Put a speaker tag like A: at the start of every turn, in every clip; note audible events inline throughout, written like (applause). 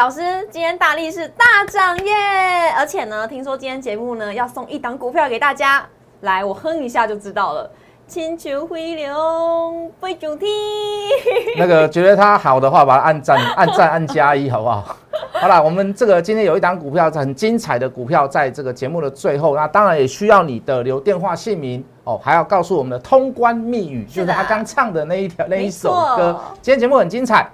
A: 老师，今天大力士大涨耶！而且呢，听说今天节目呢要送一档股票给大家，来，我哼一下就知道了。千秋回流飞主题。
B: 那个觉得它好的话，把它按赞、按赞、按加一，好不好？(laughs) 好了，我们这个今天有一档股票很精彩的股票，在这个节目的最后，那当然也需要你的留电话姓名哦，还要告诉我们的通关密语，就是他刚唱的那一条那一首歌。今天节目很精彩。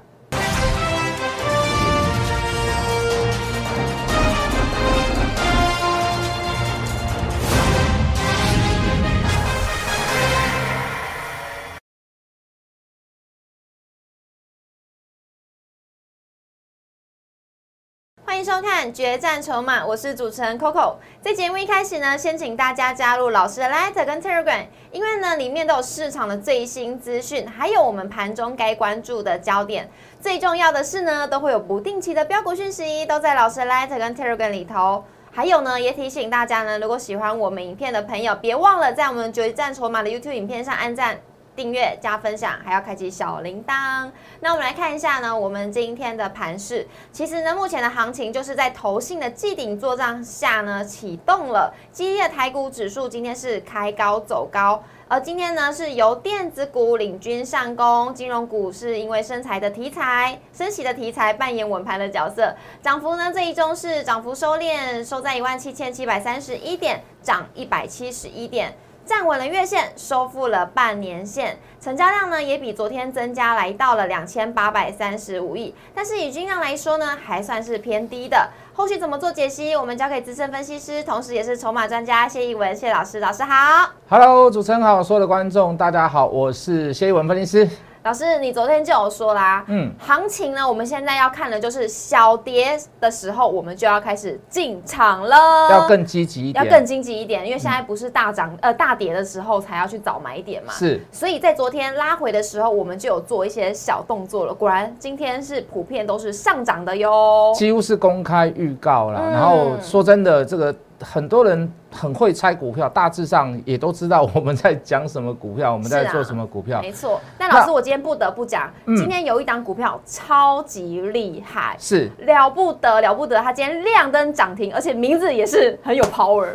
A: 收看《决战筹码》，我是主持人 Coco。在节目一开始呢，先请大家加入老师的 Light 跟 Telegram，因为呢里面都有市场的最新资讯，还有我们盘中该关注的焦点。最重要的是呢，都会有不定期的标股讯息，都在老师的 Light 跟 Telegram 里头。还有呢，也提醒大家呢，如果喜欢我们影片的朋友，别忘了在我们《决战筹码》的 YouTube 影片上按赞。订阅加分享，还要开启小铃铛。那我们来看一下呢，我们今天的盘势，其实呢，目前的行情就是在投信的继顶作战下呢启动了。激烈台股指数今天是开高走高，而今天呢是由电子股领军上攻，金融股是因为生财的题材、升息的题材扮演稳盘的角色。涨幅呢这一周是涨幅收敛，收在一万七千七百三十一点，涨一百七十一点。站稳了月线，收复了半年线，成交量呢也比昨天增加，来到了两千八百三十五亿。但是以均量来说呢，还算是偏低的。后续怎么做解析，我们交给资深分析师，同时也是筹码专家谢一文谢老师。老师好
B: ，Hello，主持人好，所有的观众大家好，我是谢一文分析师。
A: 老师，你昨天就有说啦，嗯，行情呢，我们现在要看的就是小跌的时候，我们就要开始进场了，
B: 要更积极一点，
A: 要更积极一点，因为现在不是大涨呃大跌的时候才要去找买点嘛，
B: 是，
A: 所以在昨天拉回的时候，我们就有做一些小动作了，果然今天是普遍都是上涨的哟，
B: 几乎是公开预告了，然后说真的，这个。很多人很会猜股票，大致上也都知道我们在讲什么股票，我们在做什么股票。
A: 没错。那老师，我今天不得不讲，今天有一档股票超级厉害，
B: 是
A: 了不得了不得，它今天亮灯涨停，而且名字也是很有 power，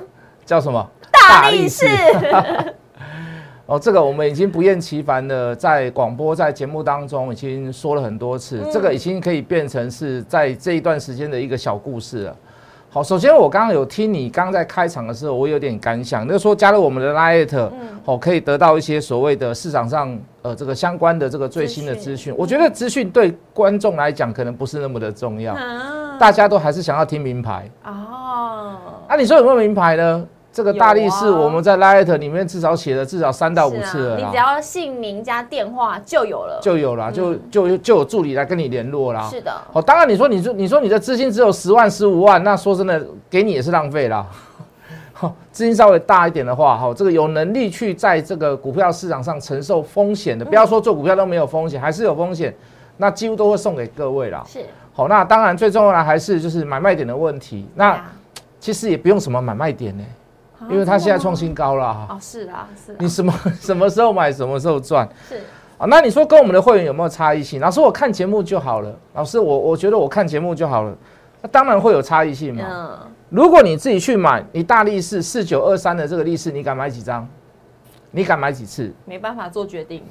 B: 叫什么？
A: 大力士。(laughs)
B: 哦，这个我们已经不厌其烦的在广播、在节目当中已经说了很多次，这个已经可以变成是在这一段时间的一个小故事了。好，首先我刚刚有听你刚刚在开场的时候，我有点感想，那说加入我们的 Light，嗯，好，可以得到一些所谓的市场上呃这个相关的这个最新的资讯。我觉得资讯对观众来讲可能不是那么的重要，大家都还是想要听名牌哦。那你说有没有名牌呢？这个大力士，我们在 Light 里面至少写了至少三到五次了。
A: 你只要姓名加电话就有了，
B: 就有了，就就就有助理来跟你联络啦。
A: 是的。
B: 哦，当然你说你说你说你的资金只有十万十五万，那说真的给你也是浪费啦。(laughs) 资金稍微大一点的话，哈，这个有能力去在这个股票市场上承受风险的，不要说做股票都没有风险，还是有风险，那几乎都会送给各位啦。
A: 是。
B: 好，那当然最重要的还是就是买卖点的问题。那其实也不用什么买卖点呢。因为它现在创新高了哈。
A: 哦，是啊，是。
B: 你什么 (laughs) 什么时候买，什么时候赚？
A: 是。
B: 啊，那你说跟我们的会员有没有差异性？老师，我看节目就好了。老师，我我觉得我看节目就好了。那当然会有差异性嘛。嗯。如果你自己去买，你大力士四九二三的这个力士，你敢买几张？你敢买几次？
A: 没办法做决定。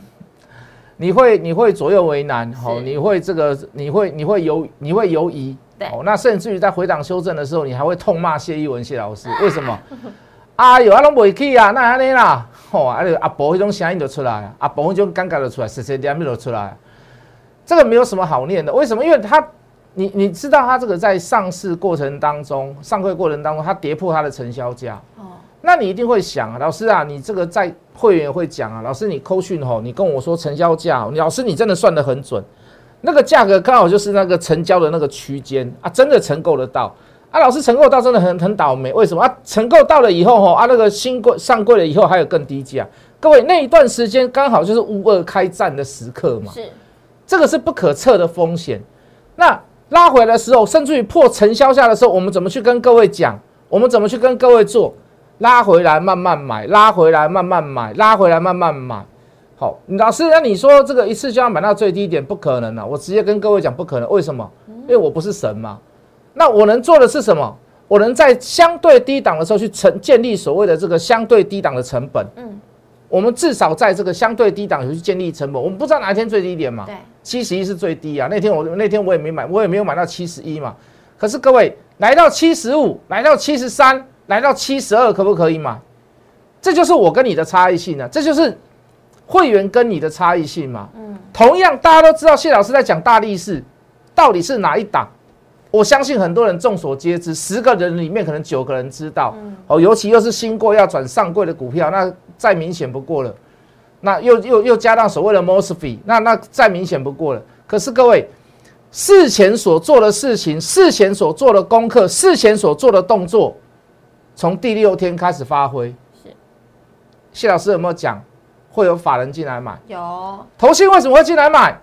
B: 你会你会左右为难，好，你会这个你会你会犹你会犹疑。
A: 对。哦，
B: 那甚至于在回档修正的时候，你还会痛骂谢一文谢老师，为什么？(laughs) 哎哟，啊拢未去啊，那安尼啦，吼，啊阿伯迄种声音就出来啊，阿伯迄种尴尬就出来，实实点点就出来。这个没有什么好念的，为什么？因为他，你你知道他这个在上市过程当中，上柜过程当中，他跌破他的成交价。哦。那你一定会想啊，老师啊，你这个在会员会讲啊，老师你扣讯吼，你跟我说成交价，老师你真的算得很准，那个价格刚好就是那个成交的那个区间啊，真的成购得到。啊，老师承购到真的很很倒霉，为什么啊？承购到了以后吼，啊那个新柜上柜了以后还有更低价，各位那一段时间刚好就是乌二开战的时刻嘛，
A: 是，
B: 这个是不可测的风险。那拉回来的时候，甚至于破承销价的时候，我们怎么去跟各位讲？我们怎么去跟各位做？拉回来慢慢买，拉回来慢慢买，拉回来慢慢买。好，老师，那你说这个一次就要买到最低点，不可能啊！我直接跟各位讲，不可能。为什么？因为我不是神嘛。那我能做的是什么？我能在相对低档的时候去成建立所谓的这个相对低档的成本。
A: 嗯，
B: 我们至少在这个相对低档有去建立成本。我们不知道哪一天最低点嘛？
A: 对，
B: 七十一是最低啊。那天我那天我也没买，我也没有买到七十一嘛。可是各位来到七十五，来到七十三，来到七十二，可不可以嘛？这就是我跟你的差异性呢、这就是会员跟你的差异性嘛。
A: 嗯，
B: 同样，大家都知道谢老师在讲大力士，到底是哪一档？我相信很多人众所皆知，十个人里面可能九个人知道。哦，尤其又是新贵要转上柜的股票，那再明显不过了。那又又又加上所谓的 mosfet，那那再明显不过了。可是各位，事前所做的事情，事前所做的功课，事前所做的动作，从第六天开始发挥。
A: 是
B: 谢老师有没有讲会有法人进来买？
A: 有
B: 投信为什么会进来买？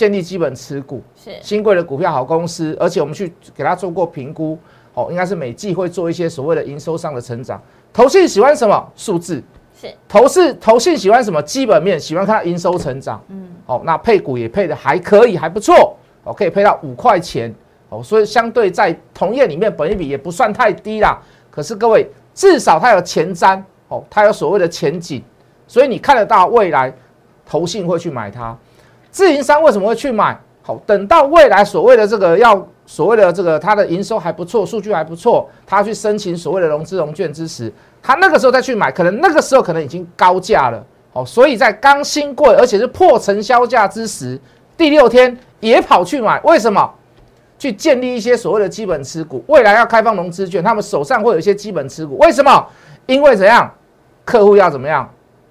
B: 建立基本持股，
A: 是
B: 新贵的股票好公司，而且我们去给他做过评估，哦，应该是每季会做一些所谓的营收上的成长。投信喜欢什么数字？
A: 是
B: 投是投信喜欢什么基本面？喜欢看到营收成长。嗯，哦，那配股也配的还可以，还不错，哦，可以配到五块钱，哦，所以相对在同业里面，本益比也不算太低啦。可是各位，至少它有前瞻，哦，它有所谓的前景，所以你看得到未来投信会去买它。自营商为什么会去买？好，等到未来所谓的这个要所谓的这个它的营收还不错，数据还不错，他去申请所谓的融资融券之时，他那个时候再去买，可能那个时候可能已经高价了。好，所以在刚新贵而且是破成销价之时，第六天也跑去买，为什么？去建立一些所谓的基本持股，未来要开放融资券，他们手上会有一些基本持股，为什么？因为怎样？客户要怎么样？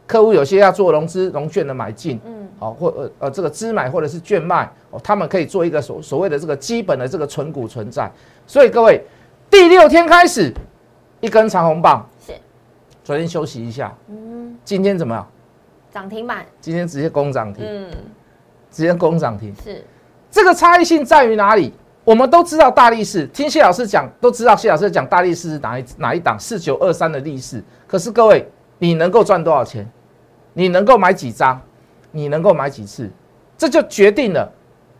B: 客户有些要做融资融券的买进，
A: 嗯
B: 好，或呃呃这个资买或者是券卖，哦，他们可以做一个所所谓的这个基本的这个存股存在。所以各位，第六天开始一根长红棒，
A: 是
B: 昨天休息一下，
A: 嗯
B: 今天怎么样？
A: 涨停板
B: 今天直接攻涨停，
A: 嗯
B: 直接攻涨停。
A: 是
B: 这个差异性在于哪里？我们都知道大力士，听谢老师讲都知道谢老师讲大力士是哪一哪一档四九二三的力士。可是各位，你能够赚多少钱？你能够买几张？你能够买几次？这就决定了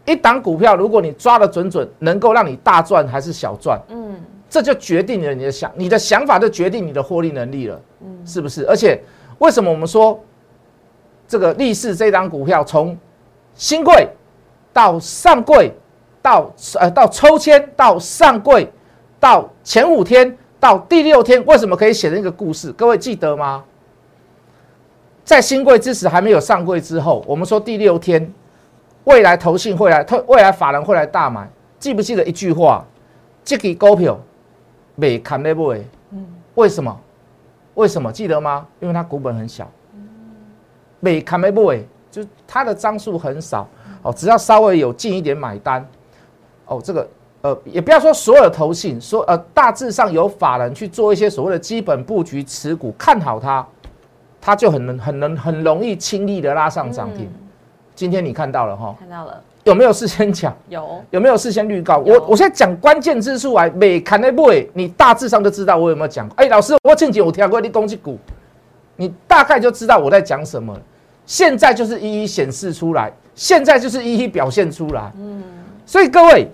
B: 一档股票，如果你抓的准准，能够让你大赚还是小赚，
A: 嗯
B: 这就决定了你的想你的想法，就决定你的获利能力了，嗯是不是？而且为什么我们说这个力士这档股票从新贵到上柜，到呃到抽签到上柜，到前五天到第六天，为什么可以写成一个故事？各位记得吗？在新贵之时还没有上柜之后，我们说第六天，未来投信会来，未来法人会来大买，记不记得一句话？这个股票没看得不？嗯，为什么？为什么记得吗？因为它股本很小，没看得不？就它的张数很少哦，只要稍微有进一点买单，哦，这个呃，也不要说所有的投信，说呃，大致上有法人去做一些所谓的基本布局持股，看好它，它就很能很能很容易轻易的拉上涨停。
A: 嗯
B: 今天你看到了哈，
A: 看到了
B: 有没有事先讲？
A: 有
B: 有没有事先预告？我我现在讲关键之处来，每看那部你大致上就知道我有没有讲。哎、老师，我前几我听过你攻击股，你大概就知道我在讲什么了。现在就是一一显示出来，现在就是一一表现出来。嗯，所以各位，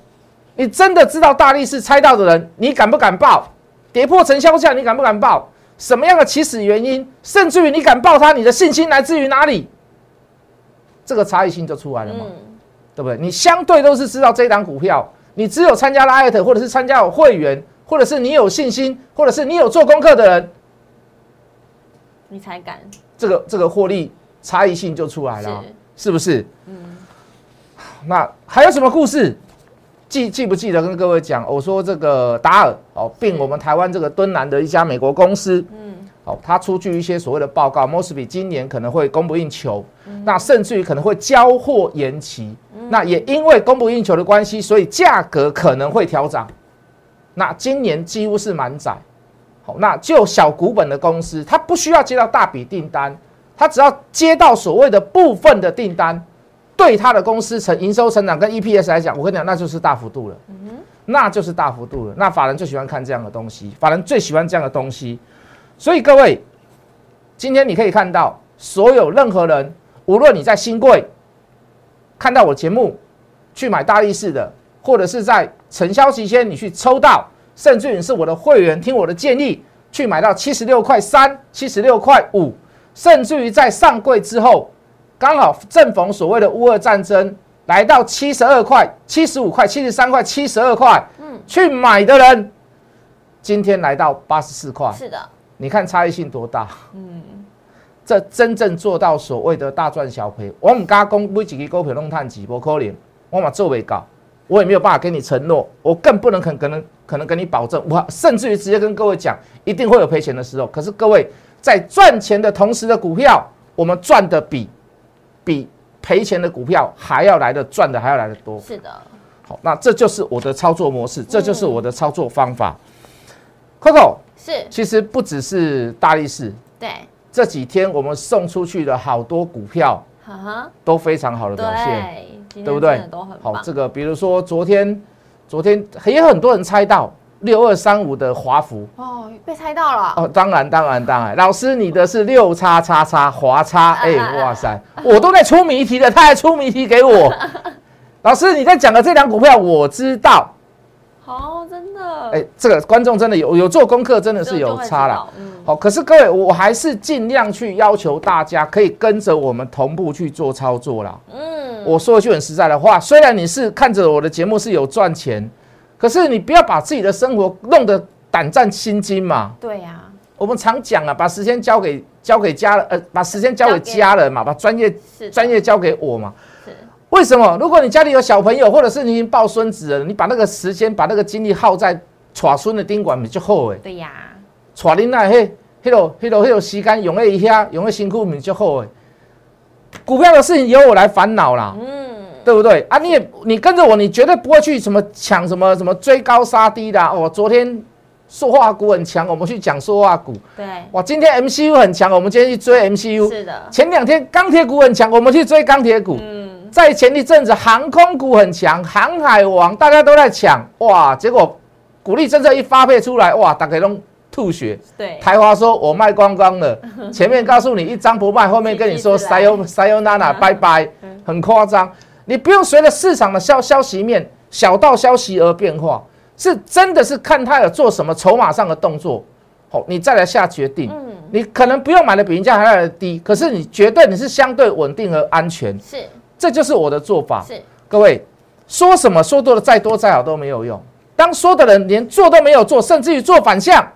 B: 你真的知道大力士猜到的人，你敢不敢报？跌破成交价，你敢不敢报？什么样的起始原因，甚至于你敢报它，你的信心来自于哪里？这个差异性就出来了嘛。
A: 嗯
B: 对不对？你相对都是知道这一档股票，你只有参加了艾特，或者是参加有会员，或者是你有信心，或者是你有做功课的人，
A: 你才敢
B: 这个这个获利差异性就出来了，是不是？嗯。那还有什么故事？记记不记得跟各位讲？我说这个达尔哦，并我们台湾这个敦南的一家美国公司，
A: 嗯
B: 哦，他出具一些所谓的报告 m o s b y 今年可能会供不应求，那甚至于可能会交货延期。那也因为供不应求的关系，所以价格可能会调涨。那今年几乎是满载。好，那就小股本的公司，它不需要接到大笔订单，它只要接到所谓的部分的订单，对它的公司成营收成长跟 EPS 来讲，我跟你讲，那就是大幅度了。那就是大幅度了。那法人最喜欢看这样的东西，法人最喜欢这样的东西。所以各位，今天你可以看到，所有任何人，无论你在新贵看到我节目去买大力士的，或者是在承销期间你去抽到，甚至你是我的会员，听我的建议去买到七十六块三、七十六块五，甚至于在上柜之后，刚好正逢所谓的乌俄战争，来到七十二块、七十五块、七十三块、七十二块，嗯，去买的人，今天来到八十四块，
A: 是的，
B: 你看差异性多大？嗯，这真正做到所谓的大赚小赔，我们加工每几个股票弄探几波可能，我嘛做未到，我也没有办法给你承诺，我更不能肯可能可能跟你保证，我甚至于直接跟各位讲，一定会有赔钱的时候。可是各位在赚钱的同时的股票，我们赚的比比赔钱的股票还要来的赚的还要来的多。
A: 是的，
B: 好，那这就是我的操作模式，这就是我的操作方法。Coco
A: 是，
B: 其实不只是大力士，
A: 对，
B: 这几天我们送出去的好多股票
A: 哈哈，
B: 都非常好的表现，
A: 对，
B: 对不对？好，
A: 棒，
B: 这个比如说昨天，昨天也有很多人猜到六二三五的华孚。
A: 哦，被猜到了，
B: 哦，当然当然当然，老师你的是六叉叉叉华叉，哎、哇塞，我都在出谜题了，他还出谜题给我。(laughs) 老师你在讲的这两股票我知道，
A: 好，真的，
B: 哎、这个观众真的有有做功课，真的是有差了。
A: 道，嗯，
B: 好，可是各位，我还是尽量去要求大家可以跟着我们同步去做操作啦。
A: 嗯，
B: 我说一句很实在的话，虽然你是看着我的节目是有赚钱，可是你不要把自己的生活弄得胆战心惊嘛。
A: 对呀，
B: 我们常讲啊，把时间交给交给家人，呃，把时间交给家人嘛，把专业专业交给我嘛。
A: 是，
B: 为什么？如果你家里有小朋友，或者是你已经抱孙子了，你把那个时间、把那个精力耗在耍孙的宾馆，你就好诶。
A: 对呀，
B: 带恁来迄、迄落、迄落、迄落时间用在一下，用在辛苦面就好诶。股票的事情由我来烦恼啦，
A: 嗯，
B: 对不对啊？你也你跟着我，你绝对不会去什么抢什么什么追高杀低的啊、哦。昨天塑化股很强，我们去讲塑化股。
A: 对，
B: 哇，今天 MCU 很强，我们今天去追 MCU。
A: 是的，
B: 前两天钢铁股很强，我们去追钢铁股。
A: 嗯，
B: 在前一阵子航空股很强，航海王大家都在抢，哇，结果鼓励政策一发配出来，哇，大家都吐血。
A: 对，
B: 台华说我卖光光了，(laughs) 前面告诉你一张不卖，后面跟你说
A: 继续来
B: 塞优塞优娜娜拜拜，很夸张。你不用随着市场的消消息面小道消息而变化，是真的是看他有做什么筹码上的动作，好，你再来下决定。
A: 嗯，
B: 你可能不用买的比人家还要低，可是你绝对你是相对稳定和安全，
A: 是
B: 这就是我的做法。
A: 是，
B: 各位说什么说多了再多再好都没有用，当说的人连做都没有做，甚至于做反向，吼，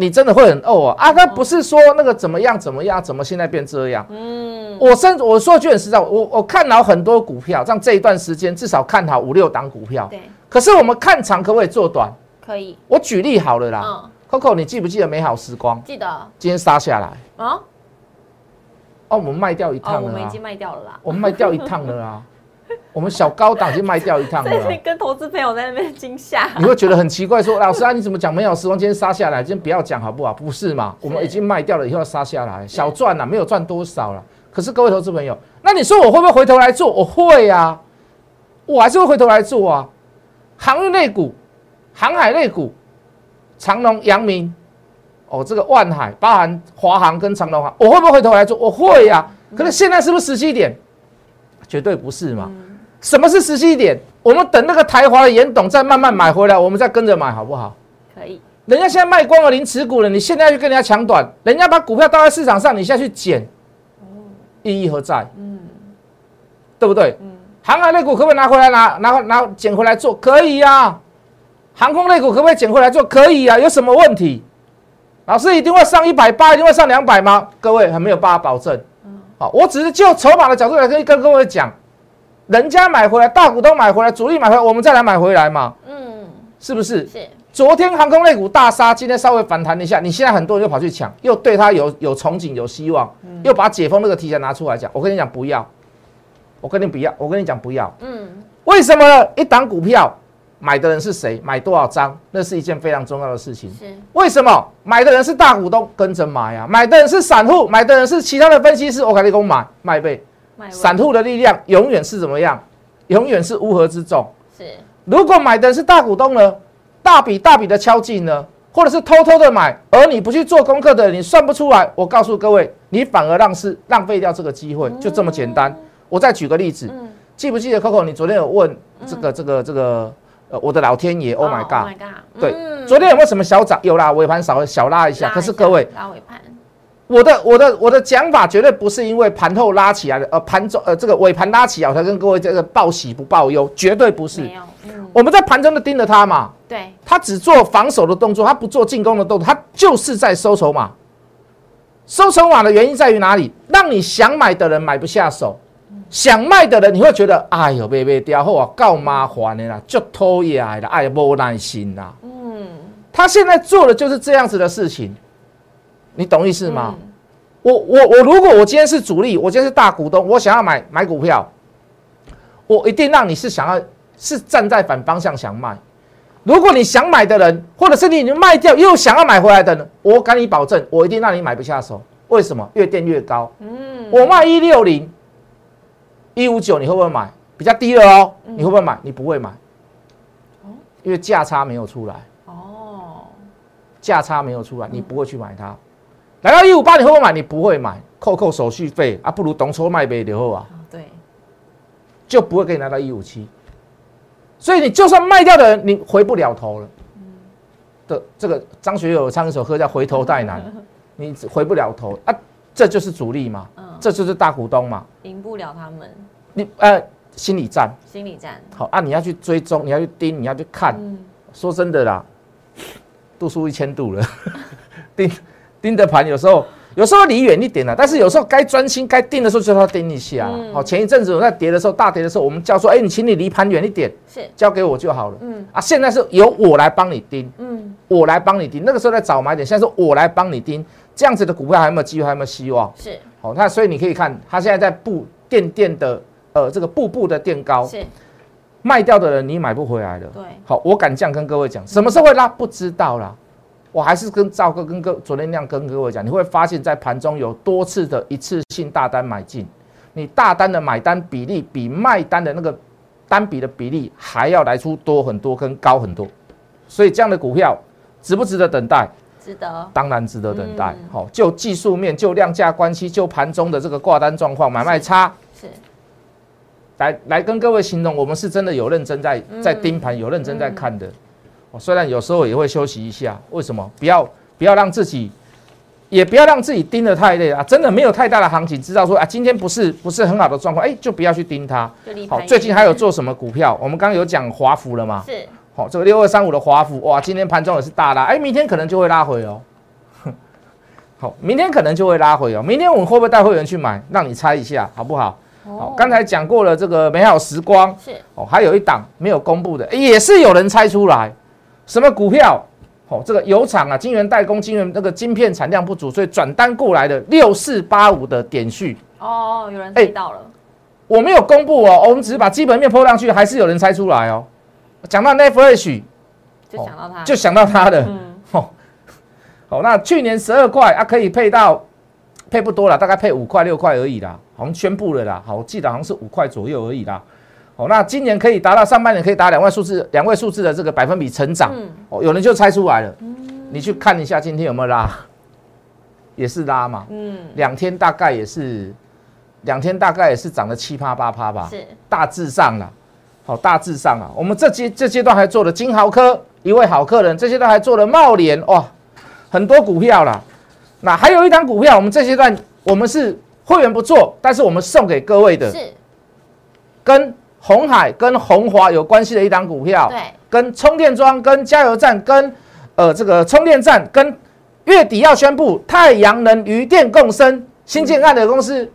B: 你真的会很怄啊！啊，他不是说那个怎么样怎么样，怎么现在变这样？
A: 嗯，
B: 我甚至我说句很实在，我我看好很多股票，像这一段时间至少看好五六档股票。
A: 对，
B: 可是我们看长可不可以做短？
A: 可以，
B: 我举例好了啦
A: 嗯
B: ，，Coco，你记不记得美好时光
A: 记得
B: 今天杀下来？
A: 啊，
B: 哦，我们卖掉一
A: 哦，
B: 趟了啊
A: 我们已经，卖掉了啦，
B: 我们卖掉一趟了啊，(laughs) (laughs) 我们小高档已经卖掉一趟了
A: 跟投资朋友在那边惊吓，
B: 你会觉得很奇怪，说老师啊，你怎么讲没有时光今天杀下来，今天不要讲好不好？不是嘛？我们已经卖掉了，以后要杀下来，小赚了，没有赚多少了。可是各位投资朋友，那你说我会不会回头来做？我会啊，我还是会回头来做啊。航运类股、航海类股、长隆、阳明，哦，这个万海包含华航跟长隆航，我会不会回头来做？我会呀、可是现在是不是时机点？绝对不是嘛。什么是时机点？我们等那个台华的严董再慢慢买回来，我们再跟着买，好不好？
A: 可以，
B: 人家现在卖光了零持股了，你现在去跟人家抢短，人家把股票倒在市场上，你现在去捡，意义何在？
A: 嗯，
B: 对不对？航海类股可不可以拿回来拿拿拿捡回来做？可以呀、航空类股可不可以捡回来做？可以啊，有什么问题？老师一定会上一百八，一定会上两百吗？各位还没有办法保证。好，我只是就筹码的角度来跟跟各位讲，人家买回来，大股东买回来，主力买回来，我们再来买回来嘛，
A: 嗯，
B: 是不是？
A: 是，
B: 昨天航空类股大杀，今天稍微反弹一下，你现在很多人又跑去抢，又对它有有憧憬、有希望，又把解封那个题材拿出来讲。我跟你讲不要，我跟你不要，我跟你讲不要。
A: 嗯，
B: 为什么？一档股票买的人是谁，买多少张，那是一件非常重要的事情。
A: 是，
B: 为什么买的人是大股东，跟着买啊？买的人是散户，买的人是其他的分析师，我跟你讲买卖
A: 呗。
B: 散户的力量永远是怎么样？永远是乌合之众。
A: 是，
B: 如果买的人是大股东呢，大笔大笔的敲进呢，或者是偷偷的买，而你不去做功课的，你算不出来。我告诉各位，你反而让是浪费掉这个机会，就这么简单。我再举个例子，记不记得 Coco？你昨天有问这个这个这个呃，我的老天爷，Oh my
A: Oh
B: god！对
A: 嗯
B: 昨天有没有什么小涨？有啦，尾盘稍微小拉一下。
A: 拉
B: 可是各位，
A: 拉尾盘，
B: 我的我的我的讲法绝对不是因为盘后拉起来的，呃，盘中呃这个尾盘拉起来，我才跟各位这个报喜不报忧，绝对不是我们在盘中就盯着它嘛，
A: 对，
B: 它只做防守的动作，它不做进攻的动作，它就是在收筹码。收筹码的原因在于哪里？让你想买的人买不下手，想卖的人你会觉得，哎呦，卖卖掉后啊，够麻烦的啦，就偷也的啦，哎呀，没耐心啦。
A: 嗯，
B: 他现在做的就是这样子的事情，你懂意思吗？
A: 嗯
B: 我我我，如果我今天是主力，我今天是大股东，我想要买买股票，我一定让你是想要是站在反方向想卖。如果你想买的人，或者是你已经卖掉又想要买回来的人，我敢你保证，我一定让你买不下手。为什么？越垫越高。
A: 嗯，
B: 我卖一六零、一五九，你会不会买？比较低了哦，
A: 嗯
B: 你会不会买？你不会买，因为价差没有出来。
A: 哦，
B: 价差没有出来，你不会去买它。来到一五八，你会不会买？你不会买，扣扣手续费啊，不如懂抽卖呗就好啊，
A: 对，
B: 就不会给你拿到一五七。所以你就算卖掉的人，你回不了头了。的这个张学友唱一首歌叫《回头太难》，(laughs) 你回不了头啊，这就是主力嘛，
A: 嗯，
B: 这就是大股东嘛，
A: 赢不了他们，
B: 你呃心理战
A: 心理战，
B: 好啊，你要去追踪，你要去盯，你要去看。
A: 嗯，
B: 说真的啦，度数一千度了，(laughs) 盯盯的盘有时候有时候离远一点了，但是有时候该专心该盯的时候就要盯一下啦。
A: 嗯
B: 好、前一阵子我在跌的时候，大跌的时候，我们叫说，哎、你请你离盘远一点，
A: 是，
B: 交给我就好了。
A: 嗯
B: 啊，现在是由我来帮你盯，
A: 嗯，
B: 我来帮你盯。那个时候在找买点，现在是我来帮你盯，这样子的股票还有没有机会？还有没有希望？
A: 是
B: 好、那所以你可以看，它现在在步垫垫的，呃，这个步步的垫高，
A: 是，
B: 卖掉的人你买不回来的。
A: 对，
B: 好，我敢这样跟各位讲，什么时候会拉不知道啦。我还是跟赵哥跟哥昨天那样跟各位讲，你会发现在盘中有多次的一次性大单买进，你大单的买单比例比卖单的那个单笔的比例还要来出多很多跟高很多，所以这样的股票值不值得等待？
A: 值得，
B: 当然值得等待
A: 嗯。
B: 好、就技术面、就量价关系、就盘中的这个挂单状况、买卖差，
A: 是，
B: 来来跟各位形容，我们是真的有认真在
A: 嗯
B: 在盯盘，有认真在看的。哦，虽然有时候也会休息一下，为什么？不要不要让自己，也不要让自己盯得太累啊！真的没有太大的行情，知道说啊，今天不是不是很好的状况，哎，就不要去盯它。好，最近还有做什么股票？我们刚刚有讲华孚了嘛？
A: 是，
B: 好、这个六二三五的华府，哇，今天盘中也是大拉，哎，明天可能就会拉回哦。(laughs) 好，明天可能就会拉回哦。明天我们会不会带会员去买？让你猜一下，好不好？好
A: 哦，
B: 刚才讲过了这个美好时光
A: 是，
B: 哦，还有一档没有公布的，也是有人猜出来，什么股票？哦，这个油厂啊，晶圆代工、晶圆那个晶片产量不足，所以转单过来的六四八五的点序，
A: 哦，有人
B: 哎
A: 猜到了，
B: 我没有公布哦，我们只是把基本面抛上去，还是有人猜出来哦。讲到 Netflix，
A: 就想到他，
B: 就想到它的，
A: 嗯，(laughs)
B: 哦，好，那去年十二块啊，可以配到配不多了，大概配五块六块而已啦，好像宣布了啦，好，我记得好像是五块左右而已啦。哦，那今年可以达到上半年可以达两位数字两位数字的这个百分比成长，
A: 嗯。
B: 哦，有人就猜出来了，你去看一下今天有没有拉，也是拉嘛，
A: 嗯，
B: 两天大概也是两天大概也是涨了七趴八趴吧，
A: 是，
B: 大致上啦，好，大致上啊，我们这阶这阶段还做了金豪科一位好客人，这阶段还做了茂联哇，很多股票啦。那还有一档股票，我们这阶段我们是会员不做，但是我们送给各位的，
A: 是，
B: 跟红海、跟红华有关系的一档股票，
A: 对，
B: 跟充电桩、跟加油站、跟呃这个充电站、跟月底要宣布太阳能余电共生新建案的公司，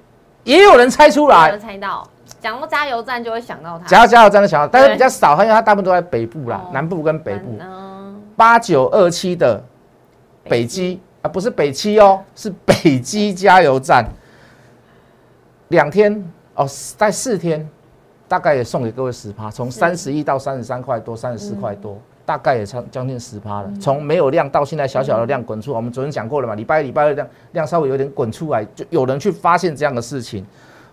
B: 也有人猜出
A: 有
B: 来
A: 人。猜到，讲到加油站就会想到它，
B: 讲到加油站就想到，但是比较少，因为它大部分都在北部啦，
A: 哦
B: 南部跟北部。
A: 嗯，
B: 八九二七的北基啊，不是北七哦，是北基加油站。两天哦，在四天，大概也送给各位十趴，从三十一到三十三块多，三十四块多，大概也差将近十趴
A: 嗯
B: 了。从没有量到现在小小的量滚出来，我们昨天讲过了嘛，礼拜一、礼拜二量量稍微有点滚出来，就有人去发现这样的事情。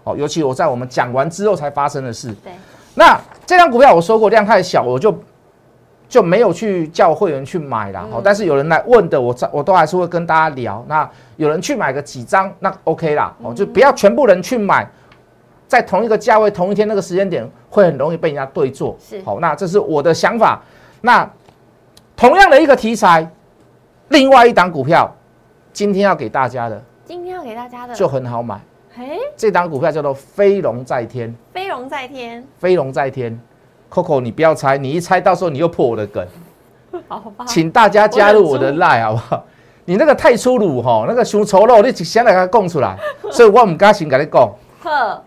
B: 哦，尤其我在我们讲完之后才发生的事。
A: 对，
B: 那这张股票我说过量太小，我就就没有去叫会员去买啦。好、
A: 嗯
B: 但是有人来问的，我在我都还是会跟大家聊。那有人去买个几张，那 OK 啦。哦，就不要全部人去买，在同一个价位、同一天那个时间点，会很容易被人家对做。
A: 是
B: 好，那这是我的想法。那同样的一个题材，另外一档股票，今天要给大家的
A: 今天要给大家的
B: 就很好买。
A: 嘿，
B: 这档股票叫做飞龙在天，
A: 飞龙在天，
B: 飞龙在天。Coco，你不要猜，你一猜到时候你又破我的梗。(laughs)
A: 好吧，
B: 请大家加入我的 line 好不好？你那个太粗鲁哈，那个熊丑陋，你一先来给它供出来，(laughs) 所以我唔敢先跟你讲，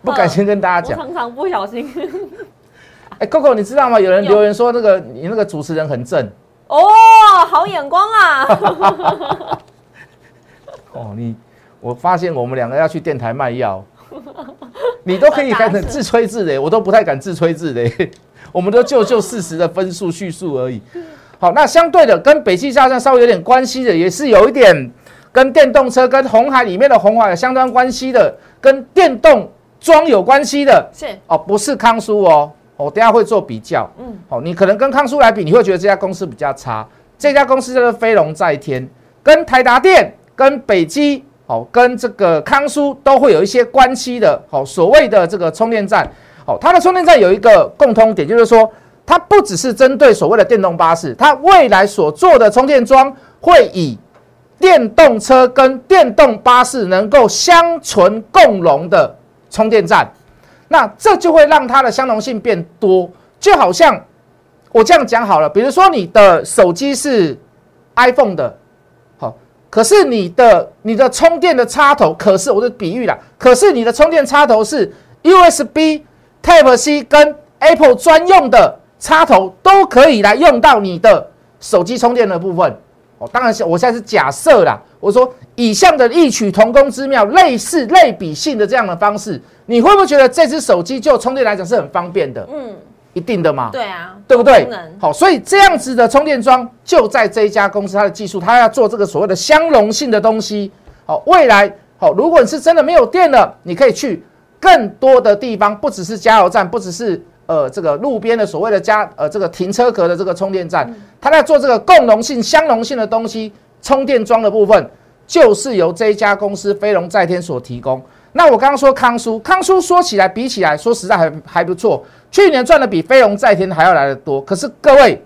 B: 不敢先跟大家讲。
A: 常常不小心。(laughs)
B: 哎，Coco，你知道吗？有人留言说那个你那个主持人很正
A: 哦，好眼光啊！
B: 哦，你我发现我们两个要去电台卖药，(laughs) 你都可以开始自吹自擂，我都不太敢自吹自擂，(laughs) 我们都就就事实的分数叙述而已。好，那相对的，跟北汽下降稍微有点关系的，也是有一点跟电动车、跟红海里面的红海有相当关系的，跟电动装有关系的
A: 是，
B: 哦，不是康舒哦，我等下会做比较。
A: 嗯，
B: 好，你可能跟康舒来比，你会觉得这家公司比较差。这家公司叫做飞龙在天，跟台达电、跟北基，好，跟这个康舒都会有一些关系的。好，所谓的这个充电站，好，它的充电站有一个共通点，就是说它不只是针对所谓的电动巴士，它未来所做的充电桩会以电动车跟电动巴士能够相存共荣的充电站。那这就会让它的相容性变多，就好像我这样讲好了，比如说你的手机是 iPhone 的，可是你的你的充电的插头，可是我的比喻啦，可是你的充电插头是 USB Type C 跟 Apple 专用的插头，都可以来用到你的手机充电的部分。哦，当然是我现在是假设啦，我说以上的异曲同工之妙，类似类比性的这样的方式，你会不会觉得这只手机就充电来讲是很方便的？
A: 嗯，
B: 一定的嘛，
A: 对啊，
B: 对不对？好，所以这样子的充电桩就在这一家公司，它的技术，它要做这个所谓的相容性的东西。好，未来好，如果你是真的没有电了，你可以去更多的地方，不只是加油站，不只是呃这个路边的所谓的加呃这个停车格的这个充电站，它在做这个共融性、相容性的东西，充电桩的部分就是由这一家公司飞龙在天所提供。那我刚刚说康叔，康叔说起来比起来，说实在还还不错，去年赚的比飞龙在天还要来的多。可是各位，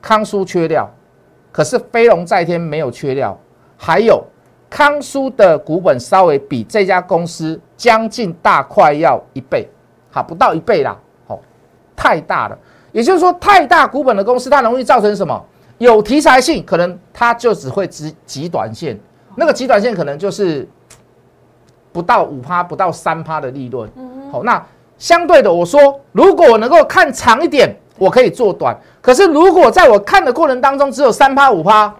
B: 康舒缺料，可是飞龙在天没有缺料，还有康舒的股本稍微比这家公司将近大快要一倍，好不到一倍啦，好、太大了。也就是说，太大股本的公司，它容易造成什么？有题材性，可能它就只会极极短线，那个极短线可能就是不到五趴、不到三趴的利润。好，那相对的，我说如果我能够看长一点，我可以做短。可是如果在我看的过程当中只有三趴、五趴，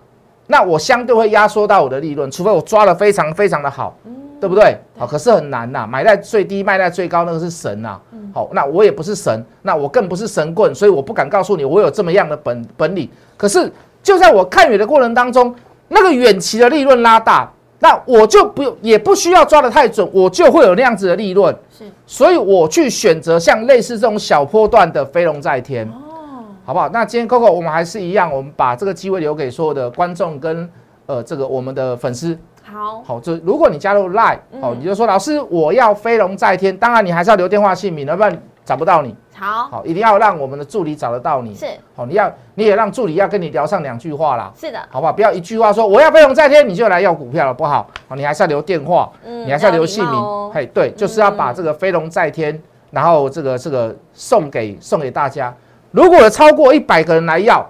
B: 那我相对会压缩到我的利润，除非我抓的非常非常的好，对不对？好，可是很难呐，买在最低，卖在最高，那个是神呐。好，那我也不是神，那我更不是神棍，所以我不敢告诉你我有这么样的本本领。可是就在我看远的过程当中，那个远期的利润拉大，那我就不用也不需要抓得太准，我就会有那样子的利润。
A: 是
B: 所以我去选择像类似这种小波段的飞龙在天，
A: 哦，
B: 好不好？那今天 Coco 我们还是一样，我们把这个机会留给所有的观众跟呃这个我们的粉丝。
A: 好，
B: 好，就如果你加入 Line，好，
A: 嗯
B: 你就说老师我要飞龙在天，当然你还是要留电话姓名，要不然找不到你。
A: 好，
B: 好，一定要让我们的助理找得到你。
A: 是
B: 好，你要你也让助理要跟你聊上两句话啦。
A: 是的，
B: 好不好？不要一句话说我要飞龙在天，你就来要股票了，不好。好，你还是要留电话，
A: 嗯
B: 你还是要留姓名。嘿，对，就是要把这个飞龙在天，然后这个这个送给送给大家。如果有超过一百个人来要，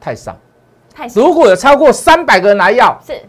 B: 太少；
A: 太少
B: 如果有超过三百个人来要，
A: 是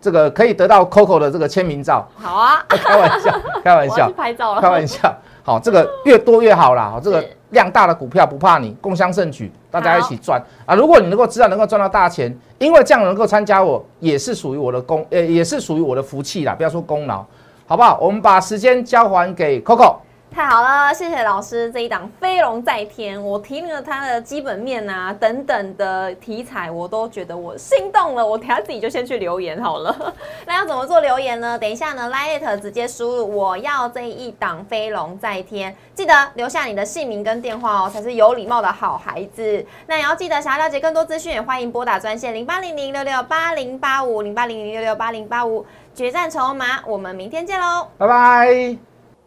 B: 这个可以得到 Coco 的这个签名照。
A: 好啊，(laughs)
B: 开玩笑，开玩笑
A: 拍照了，
B: 开玩笑。好，这个越多越好啦。好，这个量大的股票不怕你，共襄盛举，大家一起赚啊！如果你能够知道能够赚到大钱，因为这样能够参加我，也是属于我的功，呃，也是属于我的福气啦。不要说功劳，好不好？我们把时间交还给 Coco。
A: 太好了，谢谢老师这一档飞龙在天，我提名了它的基本面啊等等的题材，我都觉得我心动了。我等下 (laughs) 自己就先去留言好了。那要怎么做留言呢？等一下呢 l i t 直接输入我要这一档飞龙在天，记得留下你的姓名跟电话哦，才是有礼貌的好孩子。那也要记得，想要了解更多资讯，也欢迎拨打专线零八零零六六八零八五零八零零六六八零八五决战筹码，我们明天见喽。
B: 拜拜。